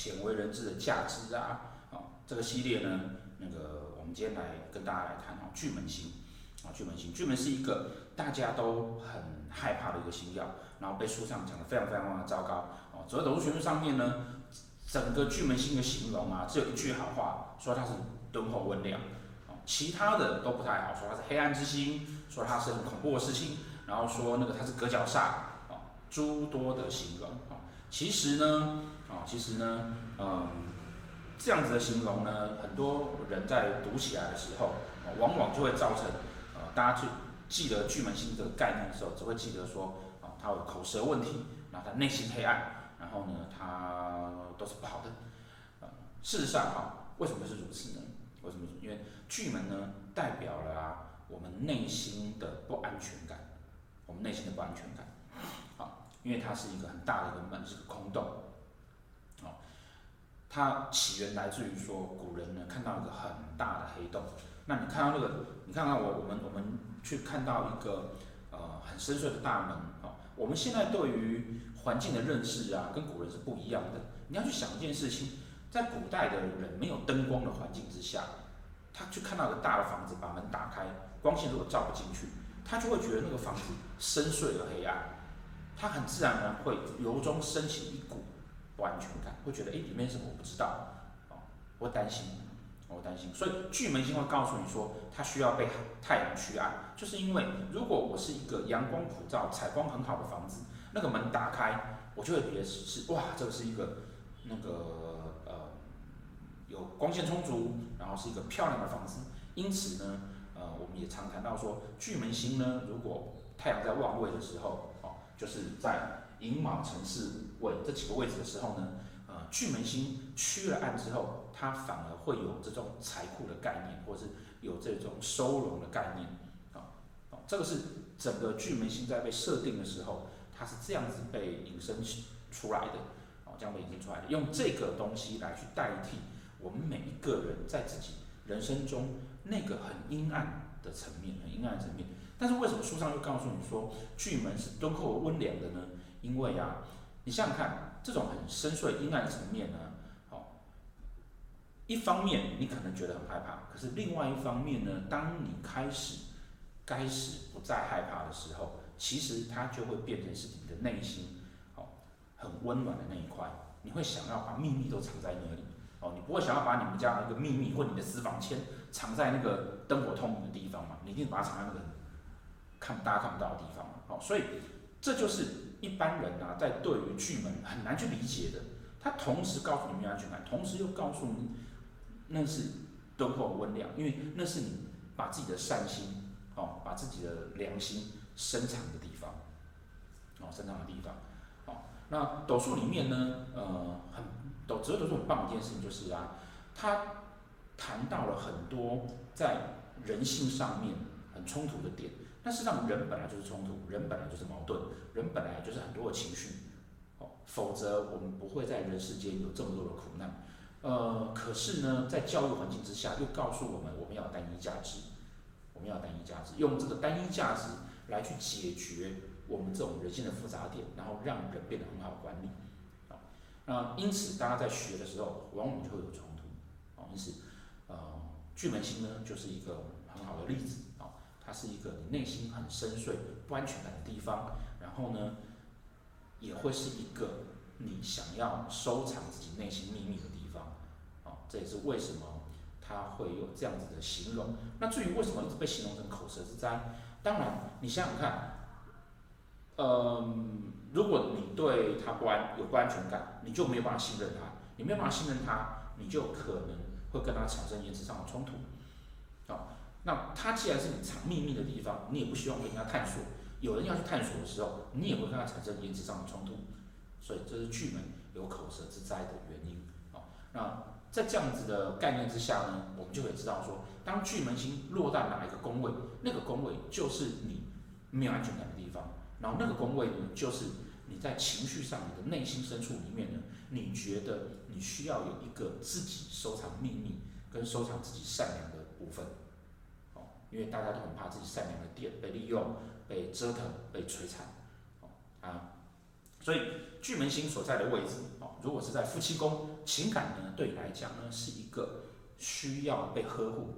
鲜为人知的价值啊，啊，这个系列呢，那个我们今天来跟大家来谈啊，巨门星啊，巨门星，巨门是一个大家都很害怕的一个星曜，然后被书上讲的非常非常非常糟糕哦。紫微斗数学上面呢，整个巨门星的形容啊，只有一句好话，说它是敦厚温良，其他的都不太好，说它是黑暗之星，说它是很恐怖的事情，然后说那个它是隔角煞啊，诸多的形容啊。其实呢，啊，其实呢，嗯，这样子的形容呢，很多人在读起来的时候，往往就会造成，呃，大家去记得巨门星的概念的时候，只会记得说，啊，他有口舌问题，然后他内心黑暗，然后呢，他都是不好的。事实上，哈，为什么是如此呢？为什么？因为巨门呢，代表了啊，我们内心的不安全感，我们内心的不安全感，啊，因为它是一个很大的一个门，是个空洞，哦，它起源来自于说古人呢看到一个很大的黑洞，那你看到那个，你看看我我们我们去看到一个呃很深邃的大门，啊，我们现在对于环境的认识啊，跟古人是不一样的，你要去想一件事情。在古代的人没有灯光的环境之下，他去看到一个大的房子，把门打开，光线如果照不进去，他就会觉得那个房子深邃而黑暗，他很自然呢会由衷升起一股不安全感，会觉得哎里面什么我不知道，哦，我担心，我担心，所以巨门星会告诉你说，它需要被太阳驱暗，就是因为如果我是一个阳光普照、采光很好的房子，那个门打开，我就会觉得是哇，这个是一个那个呃。有光线充足，然后是一个漂亮的房子。因此呢，呃，我们也常谈到说，巨门星呢，如果太阳在旺位的时候，就是在寅卯辰巳未这几个位置的时候呢，呃，巨门星驱了暗之后，它反而会有这种财库的概念，或是有这种收容的概念，啊，哦，这个是整个巨门星在被设定的时候，它是这样子被引申出来的，哦，这样被引申出来的，用这个东西来去代替。我们每一个人在自己人生中那个很阴暗的层面，很阴暗的层面。但是为什么书上又告诉你说巨门是敦厚温良的呢？因为啊，你想想看，这种很深邃阴暗的层面呢，好，一方面你可能觉得很害怕，可是另外一方面呢，当你开始开始不再害怕的时候，其实它就会变成是你的内心，好，很温暖的那一块，你会想要把秘密都藏在那里。哦，你不会想要把你们家那个秘密或你的私房钱藏在那个灯火通明的地方嘛？你一定把它藏在那个看大家看不到的地方好。所以这就是一般人啊，在对于巨门很难去理解的。他同时告诉你没有安全感，同时又告诉你那是敦厚温良，因为那是你把自己的善心哦，把自己的良心深藏的地方哦，深藏的地方。哦，那斗数里面呢，呃，很。都值得说很棒的一件事情就是啊，他谈到了很多在人性上面很冲突的点。但是让人本来就是冲突，人本来就是矛盾，人本来就是很多的情绪，哦，否则我们不会在人世间有这么多的苦难。呃，可是呢，在教育环境之下，又告诉我们我们要单一价值，我们要单一价值，用这个单一价值来去解决我们这种人性的复杂点，然后让人变得很好管理。啊那因此，大家在学的时候，往往就会有冲突。哦，因此，呃，巨门星呢，就是一个很好的例子。它是一个你内心很深邃、不安全感的地方。然后呢，也会是一个你想要收藏自己内心秘密的地方。哦，这也是为什么它会有这样子的形容。那至于为什么一直被形容成口舌之灾，当然，你想想看，嗯、如果你对他不安有不安全感，你就没有办法信任他，你没有办法信任他，你就可能会跟他产生言辞上的冲突。那它既然是你藏秘密的地方，你也不希望跟人家探索。有人要去探索的时候，你也会跟他产生言辞上的冲突。所以这是巨门有口舌之灾的原因。好，那在这样子的概念之下呢，我们就可以知道说，当巨门星落在哪一个宫位，那个宫位就是你没有安全感的地方。然后那个宫位呢，就是你在情绪上，你的内心深处里面呢，你觉得你需要有一个自己收藏秘密跟收藏自己善良的部分，因为大家都很怕自己善良的点被利用、被折腾、被摧残，啊，所以巨门星所在的位置，哦，如果是在夫妻宫，情感呢，对你来讲呢，是一个需要被呵护，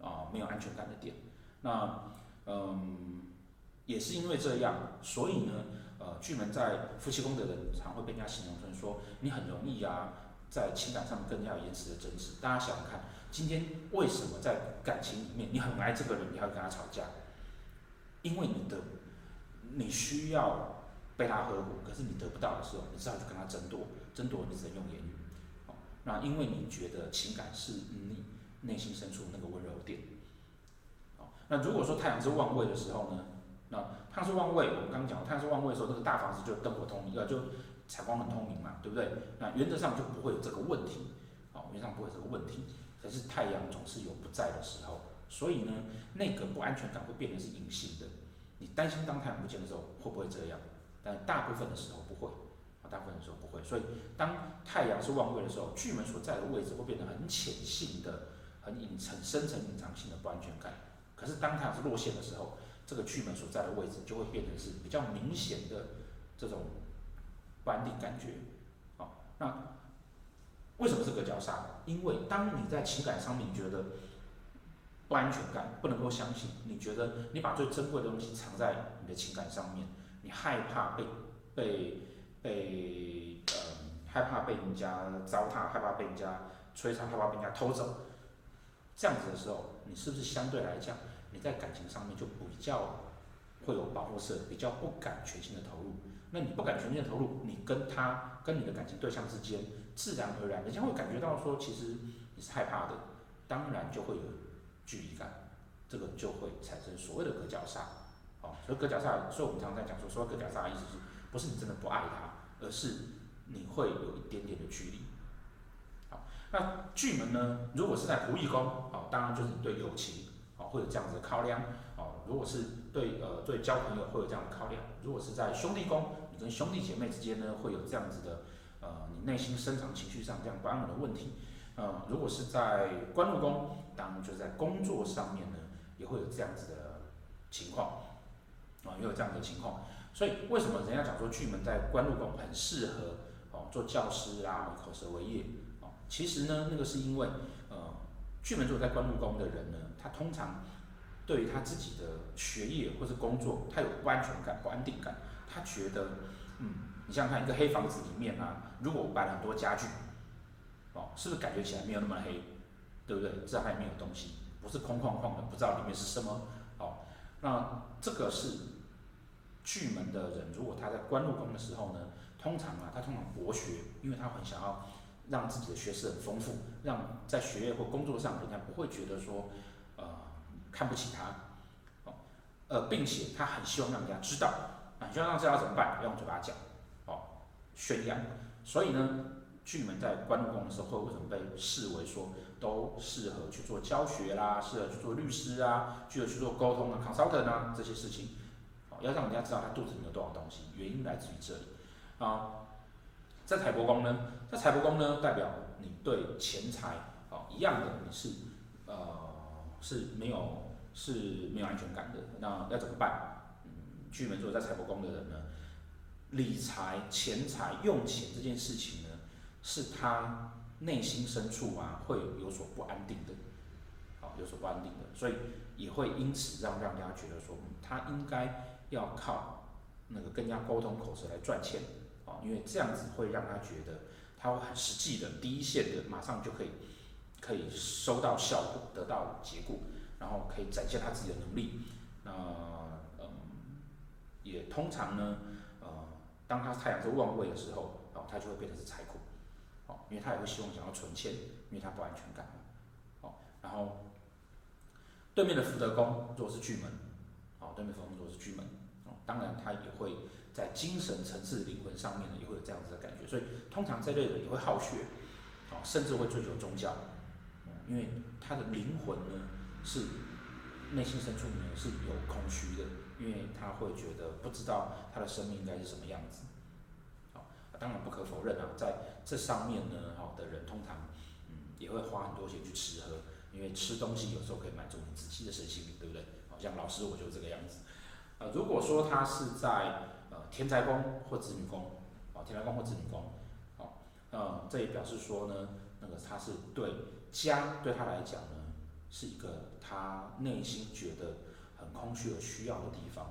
啊，没有安全感的点。那，嗯，也是因为这样，所以呢，呃，巨门在夫妻宫的人，常会被人家形容成说，你很容易啊，在情感上面跟人家有延迟的争执。大家想想看，今天为什么在感情里面，你很爱这个人，你还会跟他吵架？因为你的，你需要。被他呵护，可是你得不到的时候，你只好去跟他争夺，争夺你只能用言语。那因为你觉得情感是你内心深处那个温柔点。那如果说太阳是旺位的时候呢？那太阳是旺位，我们刚刚讲太阳是旺位的时候，这个大房子就灯火通明，呃，就采光很通明嘛，对不对？那原则上就不会有这个问题。哦，原则上不会有这个问题。可是太阳总是有不在的时候，所以呢，那个不安全感会变成是隐性的。你担心当太阳不见的时候，会不会这样？但大部分的时候不会，啊，大部分的时候不会，所以当太阳是旺位的时候，巨门所在的位置会变得很浅性的、很隐层、深层隐藏性的不安全感。可是当太阳是落陷的时候，这个巨门所在的位置就会变成是比较明显的这种不安定感觉。好，那为什么是个角杀？因为当你在情感上面觉得不安全感，不能够相信，你觉得你把最珍贵的东西藏在你的情感上面。你害怕被被被呃害怕被人家糟蹋，害怕被人家摧残，害怕被人家偷走，这样子的时候，你是不是相对来讲，你在感情上面就比较会有保护色，比较不敢全心的投入？那你不敢全心的投入，你跟他跟你的感情对象之间，自然而然，人家会感觉到说，其实你是害怕的，当然就会有距离感，这个就会产生所谓的隔角煞。哦所以隔角煞，所以我们常常在讲说，说隔角煞的意思是，不是你真的不爱他，而是你会有一点点的距离。好，那巨门呢，如果是在仆役宫，好，当然就是对友情，会有这样子的考量。好，如果是对呃对交朋友会有这样的考量。如果是在兄弟宫，你跟兄弟姐妹之间呢，会有这样子的呃你内心深藏情绪上这样不安稳的问题。呃，如果是在官禄宫，当然就是在工作上面呢，也会有这样子的情况。啊，也有这样的情况，所以为什么人家讲说巨门在官禄宫很适合哦做教师啊，口舌为业哦？其实呢，那个是因为呃，巨门如果在官禄宫的人呢，他通常对于他自己的学业或是工作，他有不安全感、不安定感，他觉得嗯，你想想看，一个黑房子里面啊，如果我摆了很多家具，哦，是不是感觉起来没有那么黑，对不对？至少里面有东西，不是空旷旷的，不知道里面是什么。哦，那这个是。巨门的人，如果他在官禄宫的时候呢，通常啊，他通常博学，因为他很想要让自己的学识很丰富，让在学业或工作上人家不会觉得说，呃，看不起他，哦，呃，并且他很希望让人家知道，啊，希望让知道怎么办？要用嘴巴讲，哦，宣扬。所以呢，巨门在官禄宫的时候，会为什么被视为说都适合去做教学啦，适合去做律师啊，适合去做沟通啊，consultant 啊这些事情。哦要让人家知道他肚子里有多少东西，原因来自于这里啊。在财帛宫呢，在财帛宫呢，代表你对钱财啊一样的，你是呃是没有是没有安全感的。那要怎么办？嗯，巨门座在财帛宫的人呢，理财、钱财、用钱这件事情呢，是他内心深处啊会有所不安定的，啊有所不安定的，所以也会因此让让大家觉得说，他应该。要靠那个跟人家沟通口舌来赚钱啊，因为这样子会让他觉得他会很实际的、第一线的，马上就可以可以收到效果、得到结果，然后可以展现他自己的能力。那嗯，也通常呢，呃，当他太阳在旺位的时候，哦，他就会变成是财库，哦，因为他也会希望想要存钱，因为他不安全感，哦，然后对面的福德宫如果是巨门，哦，对面福德宫如果是巨门。哦当然，他也会在精神层次、灵魂上面呢，也会有这样子的感觉。所以，通常这类人也会好学，啊，甚至会追求宗教，因为他的灵魂呢是内心深处呢是有空虚的，因为他会觉得不知道他的生命应该是什么样子。啊，当然不可否认啊，在这上面呢，好的人通常嗯也会花很多钱去吃喝，因为吃东西有时候可以满足你自己的身心灵，对不对？好像老师我就这个样子。呃，如果说他是在呃田宅宫或子女宫，啊，田宅宫或子女宫，好，呃，这也表示说呢，那个他是对家对他来讲呢，是一个他内心觉得很空虚而需要的地方，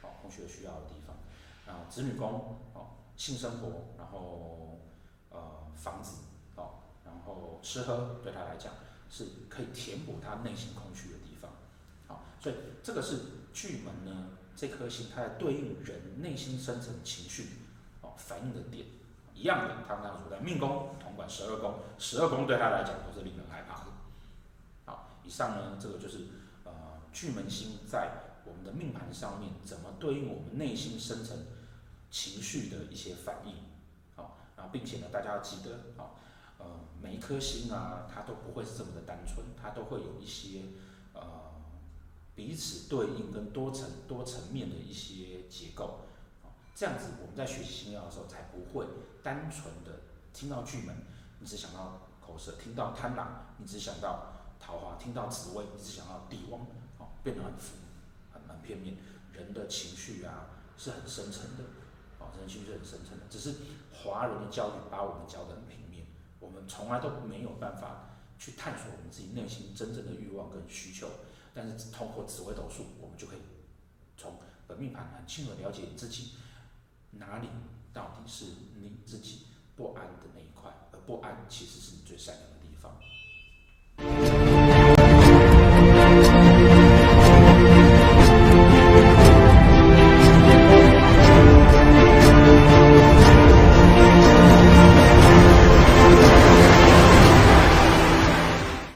好，空虚而需要的地方，啊，子女宫，哦，性生活，然后呃房子，哦，然后吃喝对他来讲是可以填补他内心空虚的地方，所以这个是巨门呢。这颗星，它在对应人内心深层情绪，哦，反应的点一样的，他们当时在命宫统管十二宫，十二宫对他来讲都是令人害怕的。好，以上呢，这个就是呃巨门星在我们的命盘上面怎么对应我们内心深层情绪的一些反应。好，然后，并且呢，大家要记得，啊，呃，每一颗星啊，它都不会是这么的单纯，它都会有一些。彼此对应跟多层多层面的一些结构，这样子我们在学习星曜的时候才不会单纯的听到巨门，你只想到口舌；听到贪狼，你只想到桃花；听到紫微，你只想到帝王，哦，变得很浮，很很片面。人的情绪啊是很深层的，哦，人情绪很深层的。只是华人的教育把我们教得很平面，我们从来都没有办法去探索我们自己内心真正的欲望跟需求。但是通过紫微斗数，我们就可以从本命盘很清楚了解你自己哪里到底是你自己不安的那一块，而不安其实是你最善良的地方。